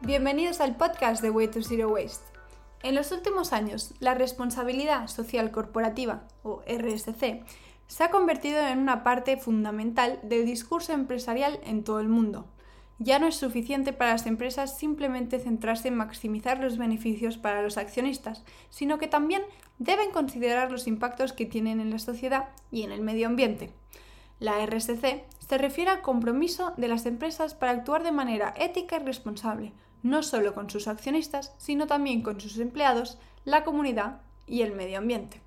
Bienvenidos al podcast de Way to Zero Waste. En los últimos años, la responsabilidad social corporativa, o RSC, se ha convertido en una parte fundamental del discurso empresarial en todo el mundo. Ya no es suficiente para las empresas simplemente centrarse en maximizar los beneficios para los accionistas, sino que también deben considerar los impactos que tienen en la sociedad y en el medio ambiente. La RSC se refiere al compromiso de las empresas para actuar de manera ética y responsable, no solo con sus accionistas, sino también con sus empleados, la comunidad y el medio ambiente.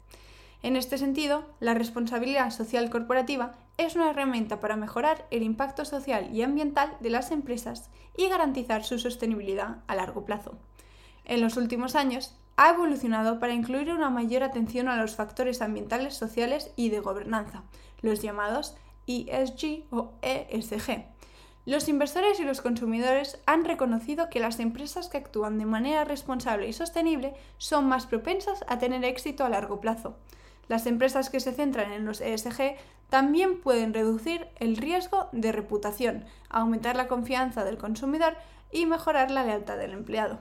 En este sentido, la responsabilidad social corporativa es una herramienta para mejorar el impacto social y ambiental de las empresas y garantizar su sostenibilidad a largo plazo. En los últimos años, ha evolucionado para incluir una mayor atención a los factores ambientales, sociales y de gobernanza, los llamados ESG o ESG, los inversores y los consumidores han reconocido que las empresas que actúan de manera responsable y sostenible son más propensas a tener éxito a largo plazo. Las empresas que se centran en los ESG también pueden reducir el riesgo de reputación, aumentar la confianza del consumidor y mejorar la lealtad del empleado.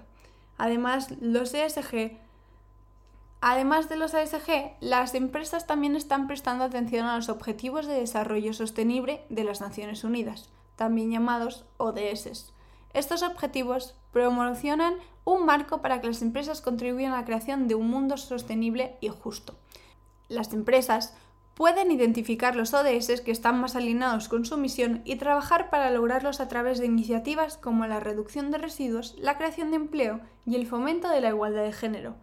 Además, los ESG Además de los ESG, las empresas también están prestando atención a los Objetivos de Desarrollo Sostenible de las Naciones Unidas también llamados ODS. Estos objetivos promocionan un marco para que las empresas contribuyan a la creación de un mundo sostenible y justo. Las empresas pueden identificar los ODS que están más alineados con su misión y trabajar para lograrlos a través de iniciativas como la reducción de residuos, la creación de empleo y el fomento de la igualdad de género.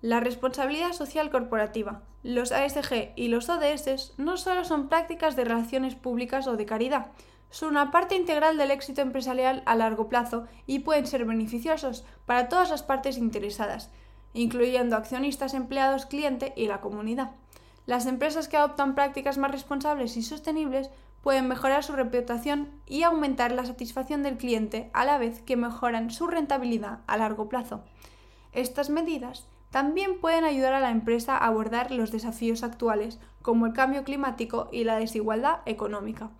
La responsabilidad social corporativa, los ASG y los ODS no solo son prácticas de relaciones públicas o de caridad, son una parte integral del éxito empresarial a largo plazo y pueden ser beneficiosos para todas las partes interesadas, incluyendo accionistas, empleados, cliente y la comunidad. Las empresas que adoptan prácticas más responsables y sostenibles pueden mejorar su reputación y aumentar la satisfacción del cliente a la vez que mejoran su rentabilidad a largo plazo. Estas medidas también pueden ayudar a la empresa a abordar los desafíos actuales como el cambio climático y la desigualdad económica.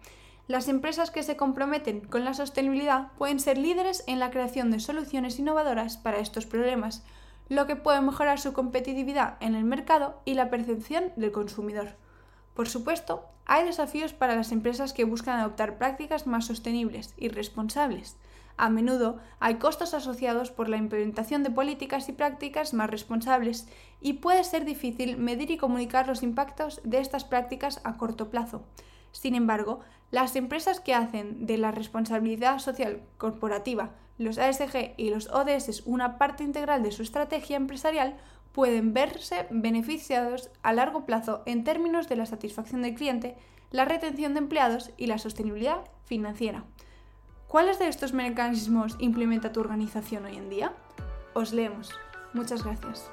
Las empresas que se comprometen con la sostenibilidad pueden ser líderes en la creación de soluciones innovadoras para estos problemas, lo que puede mejorar su competitividad en el mercado y la percepción del consumidor. Por supuesto, hay desafíos para las empresas que buscan adoptar prácticas más sostenibles y responsables. A menudo hay costos asociados por la implementación de políticas y prácticas más responsables y puede ser difícil medir y comunicar los impactos de estas prácticas a corto plazo. Sin embargo, las empresas que hacen de la responsabilidad social corporativa, los ASG y los ODS una parte integral de su estrategia empresarial pueden verse beneficiados a largo plazo en términos de la satisfacción del cliente, la retención de empleados y la sostenibilidad financiera. ¿Cuáles de estos mecanismos implementa tu organización hoy en día? Os leemos. Muchas gracias.